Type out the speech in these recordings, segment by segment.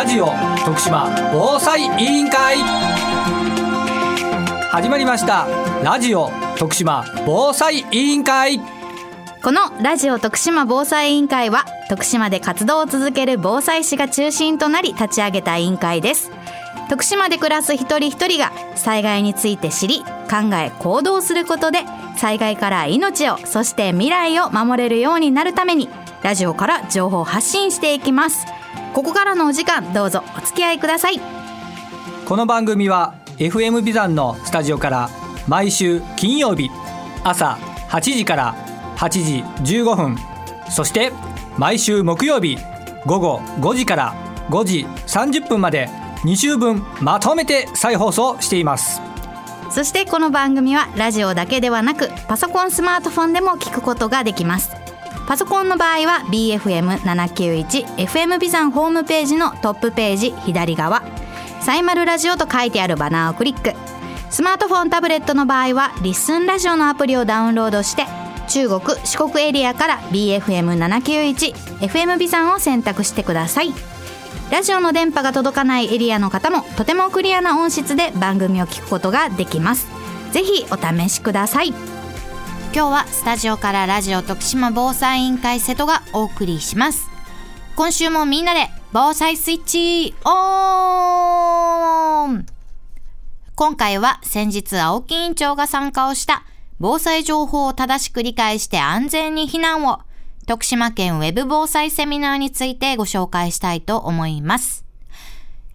ラジオ徳島防災委員会。始まりました。ラジオ徳島防災委員会。このラジオ徳島防災委員会は徳島で活動を続ける防災士が中心となり立ち上げた委員会です。徳島で暮らす一人一人が災害について知り考え行動することで災害から命をそして未来を守れるようになるためにラジオから情報発信していきます。ここからのお時間どうぞお付き合いください。この番組は FM ビザンのスタジオから毎週金曜日朝8時から8時15分そして毎週木曜日午後5時から5時30分まで2週分まとめて再放送しています。そしてこの番組はラジオだけではなくパソコンスマートフォンでも聞くことができますパソコンの場合は BFM791FM ビザンホームページのトップページ左側。サイマルラジオと書いてあるバナーをクリック。スマートフォンタブレットの場合はリッスンラジオのアプリをダウンロードして中国四国エリアから BFM791FM ビザンを選択してください。ラジオの電波が届かないエリアの方もとてもクリアな音質で番組を聞くことができます。ぜひお試しください。今日はスタジオからラジオ徳島防災委員会瀬戸がお送りします。今週もみんなで防災スイッチオン。今回は先日青木委員長が参加をした防災情報を正しく理解して安全に避難を。徳島県ウェブ防災セミナーについてご紹介したいと思います。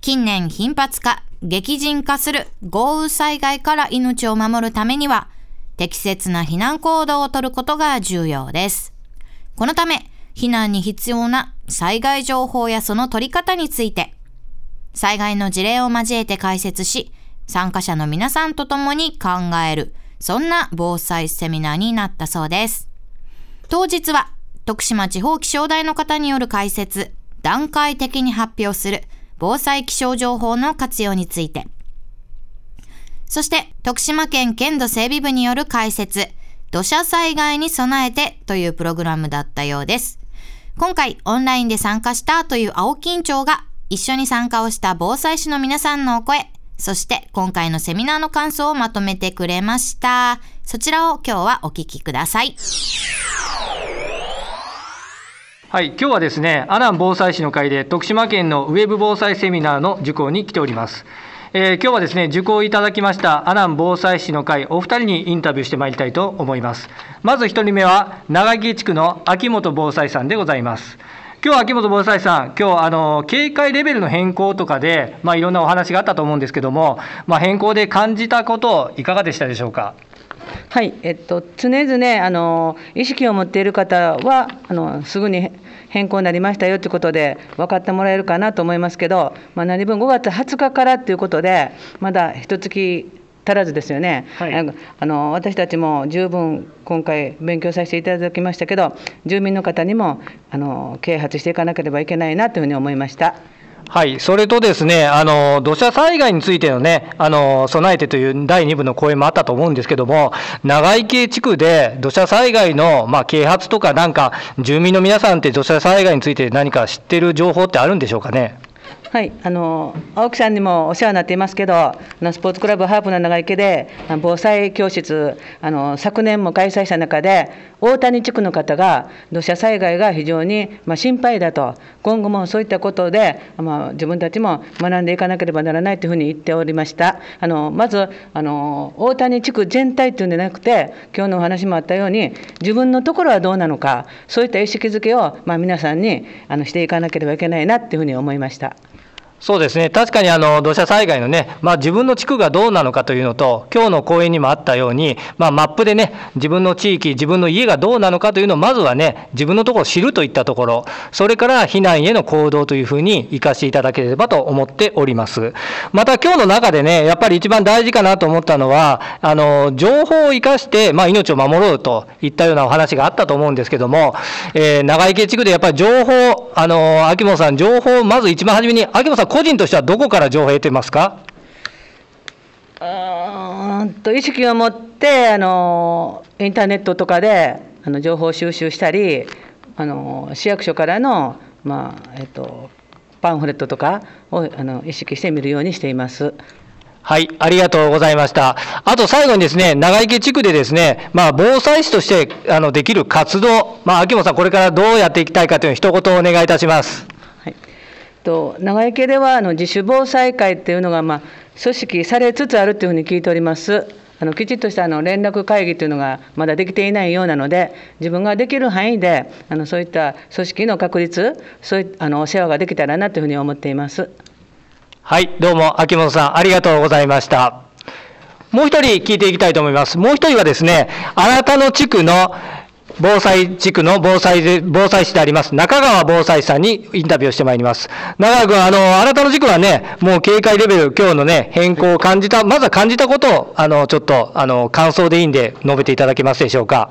近年頻発化、激甚化する豪雨災害から命を守るためには、適切な避難行動をとることが重要です。このため、避難に必要な災害情報やその取り方について、災害の事例を交えて解説し、参加者の皆さんと共に考える、そんな防災セミナーになったそうです。当日は徳島地方気象台の方による解説、段階的に発表する防災気象情報の活用について、そして徳島県県土整備部による解説、土砂災害に備えてというプログラムだったようです。今回オンラインで参加したという青木院長が一緒に参加をした防災士の皆さんのお声、そして今回のセミナーの感想をまとめてくれました。そちらを今日はお聞きください。はい、今日はですね、阿南防災士の会で徳島県のウェブ防災セミナーの受講に来ております。えー、今日はですね、受講いただきました阿南防災士の会、お二人にインタビューしてまいりたいと思います。まず一人目は、長木地区の秋元防災さんでございます。今日秋元防災さん、今日あの警戒レベルの変更とかで、まあ、いろんなお話があったと思うんですけども、まあ、変更で感じたこと、いかがでしたでしょうか？はい、えっと、常々あの意識を持っている方はあのすぐに変更になりましたよということで分かってもらえるかなと思いますけど、まあ、何分5月20日からということでまだ一月足らずですよね、はい、あの私たちも十分今回勉強させていただきましたけど住民の方にもあの啓発していかなければいけないなというふうに思いました。はい、それとですね、あの土砂災害についてのね、あの備えてという第2部の講演もあったと思うんですけども、長井系地区で土砂災害の、まあ、啓発とか、なんか、住民の皆さんって土砂災害について何か知ってる情報ってあるんでしょうかね？はい、あの青木さんにもお世話になっていますけど、スポーツクラブハープの長池で防災教室あの、昨年も開催した中で、大谷地区の方が土砂災害が非常に、まあ、心配だと、今後もそういったことで、まあ、自分たちも学んでいかなければならないというふうに言っておりました。あのまずあの大谷地区全体というんじゃなくて、今日のお話もあったように、自分のところはどうなのか、そういった意識づけを、まあ、皆さんにあのしていかなければいけないなというふうに思いました。そうですね、確かにあの土砂災害のね、まあ、自分の地区がどうなのかというのと、今日の講演にもあったように、まあ、マップでね、自分の地域、自分の家がどうなのかというのを、まずはね、自分のところを知るといったところ、それから避難への行動というふうに生かしていただければと思っております。また今日の中でね、やっぱり一番大事かなと思ったのは、あの情報を生かして、まあ、命を守ろうといったようなお話があったと思うんですけども、えー、長池地区でやっぱり情報、あの秋元さん、情報をまず一番初めに、秋元さん、個人としてはどこから情報を得てますか？うんと意識を持ってあのインターネットとかであの情報収集したりあの市役所からの、まあえっと、パンフレットとかをあの意識して見るようにしています。はい、ありがとうございました。あと最後にですね、長池地区でですね、まあ、防災士としてあのできる活動、まあ、秋元さん、これからどうやっていきたいかというのを一言お願いいたします。と長池ではあの自主防災会っていうのが、まあ、組織されつつあるというふうに聞いております。あのきちっとしたあの連絡会議というのがまだできていないようなので、自分ができる範囲で、あのそういった組織の確立、そういあのお世話ができたらなというふうに思っています。はい、どうも秋元さんありがとうございました。もう一人聞いていきたいと思います。もう一人はですね、あなたの地区の防災地区の防災で防災士であります、中川防災士さんにインタビューをしてまいります。中川君、あの、あなたの地区はね、もう警戒レベル、今日のね、変更を感じた、まずは感じたことを、あの、ちょっと、あの、感想でいいんで、述べていただけますでしょうか。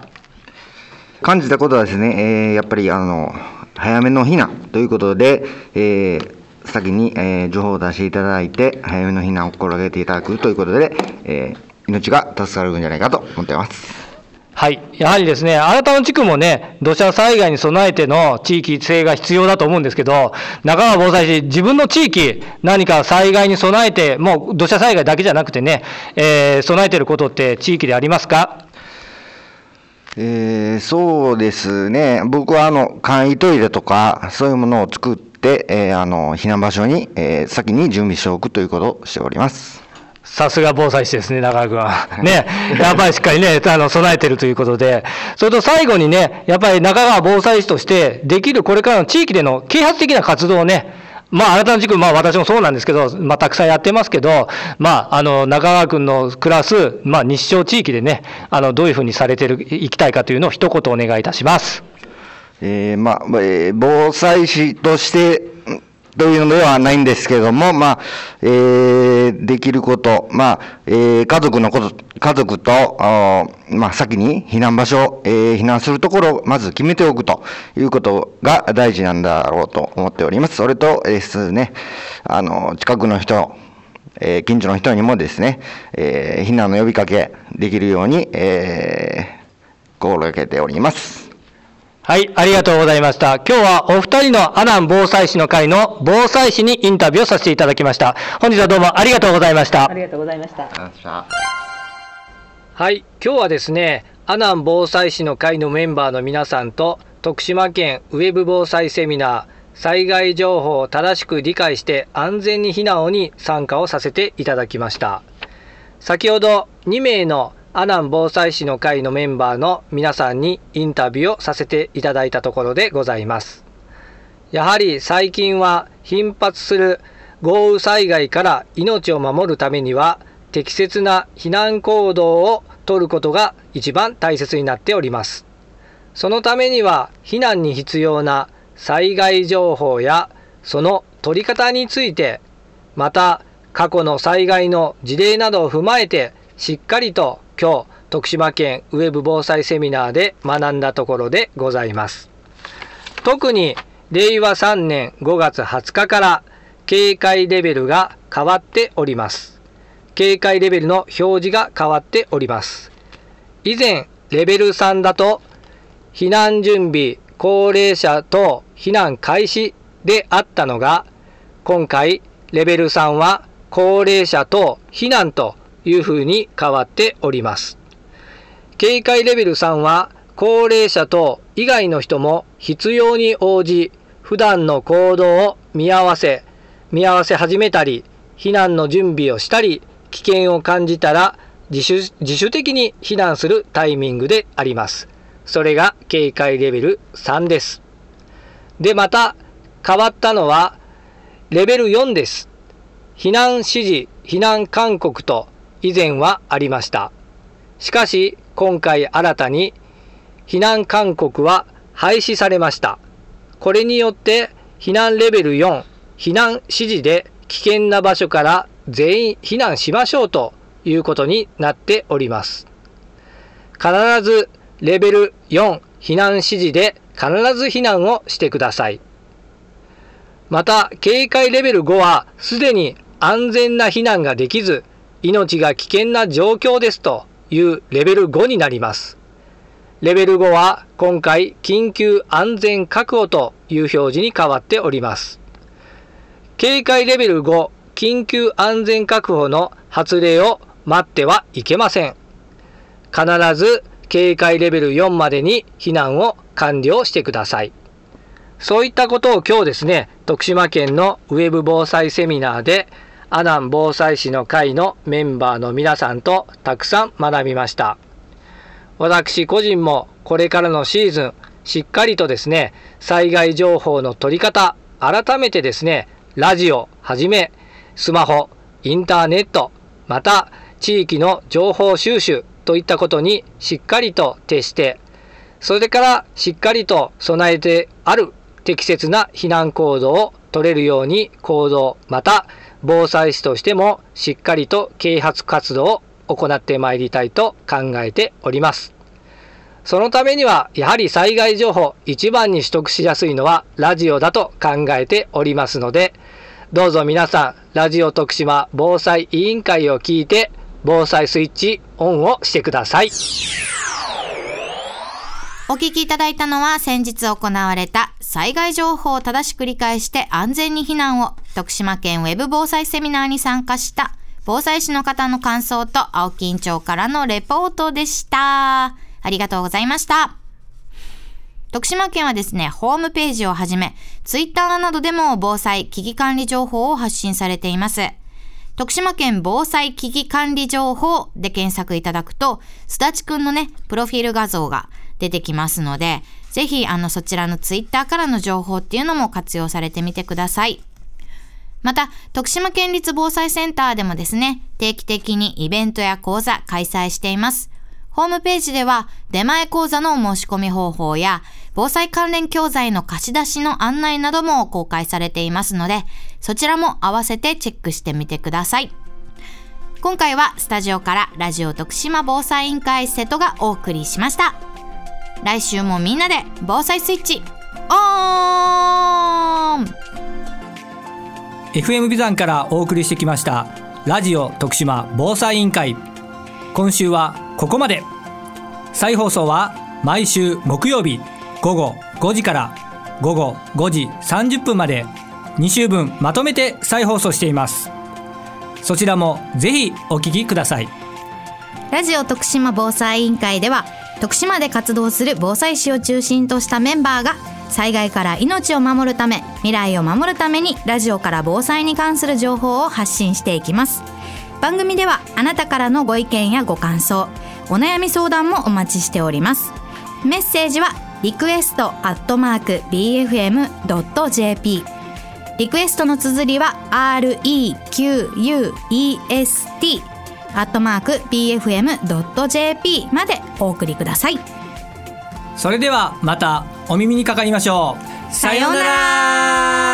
感じたことはですね、えー、やっぱり、あの、早めの避難ということで、えー、先に、えー、情報を出していただいて、早めの避難を心がけていただくということで、えー、命が助かるんじゃないかと思っています。はい。やはりですね、新たな地区もね、土砂災害に備えての地域性が必要だと思うんですけど、中川防災士、自分の地域、何か災害に備えて、もう土砂災害だけじゃなくてね、えー、備えてることって地域でありますか？えー、そうですね。僕はあの、簡易トイレとか、そういうものを作って、、えー、あの避難場所に、えー、先に準備しておくということをしております。さすが防災士ですね、中川君は。ね、やっぱりしっかりね、あの、備えてるということで。それと最後にね、やっぱり中川防災士として、できるこれからの地域での啓発的な活動をね、まあ、あなたの地区、まあ、私もそうなんですけど、まあ、たくさんやってますけど、まあ、あの、中川君の暮らす、まあ、日照地域でね、あの、どういうふうにされてる、いきたいかというのを一言お願いいたします。えー、まあ、えー、防災士としてというのではないんですけれども、まあ、えー、できること、まあ、えー、家族のこと、家族と、まあ、先に避難場所、えー、避難するところをまず決めておくということが大事なんだろうと思っております。それと、えー、ね、あの、近くの人、えー、近所の人にもですね、えー、避難の呼びかけできるように、えー、心がけております。はい、ありがとうございました。今日はお二人の阿南防災士の会の防災士にインタビューをさせていただきました。本日はどうもありがとうございました。ありがとうございました。はい、今日はですね、阿南防災士の会のメンバーの皆さんと、徳島県ウェブ防災セミナー、災害情報を正しく理解して安全に避難をに参加をさせていただきました。先ほど2名の阿南防災士の会のメンバーの皆さんにインタビューをさせていただいたところでございます。やはり最近は頻発する豪雨災害から命を守るためには適切な避難行動をとることが一番大切になっております。そのためには避難に必要な災害情報やその取り方についてまた過去の災害の事例などを踏まえてしっかりと今日徳島県ウェブ防災セミナーで学んだところでございます。特に令和3年5月20日から警戒レベルが変わっております。警戒レベルの表示が変わっております。以前、レベル3だと避難準備、高齢者等避難開始であったのが、今回レベル3は高齢者等避難というふうに変わっております。警戒レベル3は高齢者等以外の人も必要に応じ普段の行動を見合わせ見合わせ始めたり避難の準備をしたり危険を感じたら自主自主的に避難するタイミングであります。それが警戒レベル3です。で、また変わったのはレベル4です。避難指示、避難勧告と以前はありました。しかし、今回新たに避難勧告は廃止されました。これによって避難レベル4、避難指示で危険な場所から全員避難しましょうということになっております。必ずレベル4避難指示で必ず避難をしてください。また、警戒レベル5はすでに安全な避難ができず、命が危険な状況ですというレベル5になります。レベル5は今回緊急安全確保という表示に変わっております。警戒レベル5緊急安全確保の発令を待ってはいけません。必ず警戒レベル4までに避難を完了してください。そういったことを今日ですね、徳島県のウェブ防災セミナーで、阿南防災士の会のメンバーの皆さんとたくさん学びました。私個人もこれからのシーズン、しっかりとですね、災害情報の取り方、改めてですね、ラジオはじめ、スマホ、インターネット、また地域の情報収集といったことにしっかりと徹して、それからしっかりと備えてある適切な避難行動を取れるように行動、また防災士としてもしっかりと啓発活動を行ってまいりたいと考えております。そのためには、やはり災害情報一番に取得しやすいのはラジオだと考えておりますので、どうぞ皆さん、ラジオ徳島防災委員会を聞いて、防災スイッチオンをしてください。お聞きいただいたのは先日行われた災害情報を正しく理解して安全に避難を徳島県ウェブ防災セミナーに参加した防災士の方の感想と青木院長からのレポートでした。ありがとうございました。徳島県はですね、ホームページをはじめ、ツイッターなどでも防災危機管理情報を発信されています。徳島県防災危機管理情報で検索いただくと、すだちくんのね、プロフィール画像が出てきますので、ぜひあのそちらのツイッターからの情報っていうのも活用されてみてください。また、徳島県立防災センターでもですね、定期的にイベントや講座開催しています。ホームページでは出前講座の申し込み方法や防災関連教材の貸し出しの案内なども公開されていますので、そちらも合わせてチェックしてみてください。今回はスタジオからラジオ徳島防災委員会瀬戸がお送りしました。来週もみんなで防災スイッチオン! FM ビザンからお送りしてきましたラジオ徳島防災委員会。今週はここまで。再放送は毎週木曜日午後5時から午後5時30分まで。2週分まとめて再放送しています。そちらもぜひお聞きください。ラジオ徳島防災委員会では徳島で活動する防災士を中心としたメンバーが災害から命を守るため未来を守るためにラジオから防災に関する情報を発信していきます。番組ではあなたからのご意見やご感想お悩み相談もお待ちしております。メッセージはリクエストアットマーク BFM.jp リクエストの綴りは REQUEST アットマーク BFM.jp までお送りください。それではまたお耳にかかりましょう。さようなら。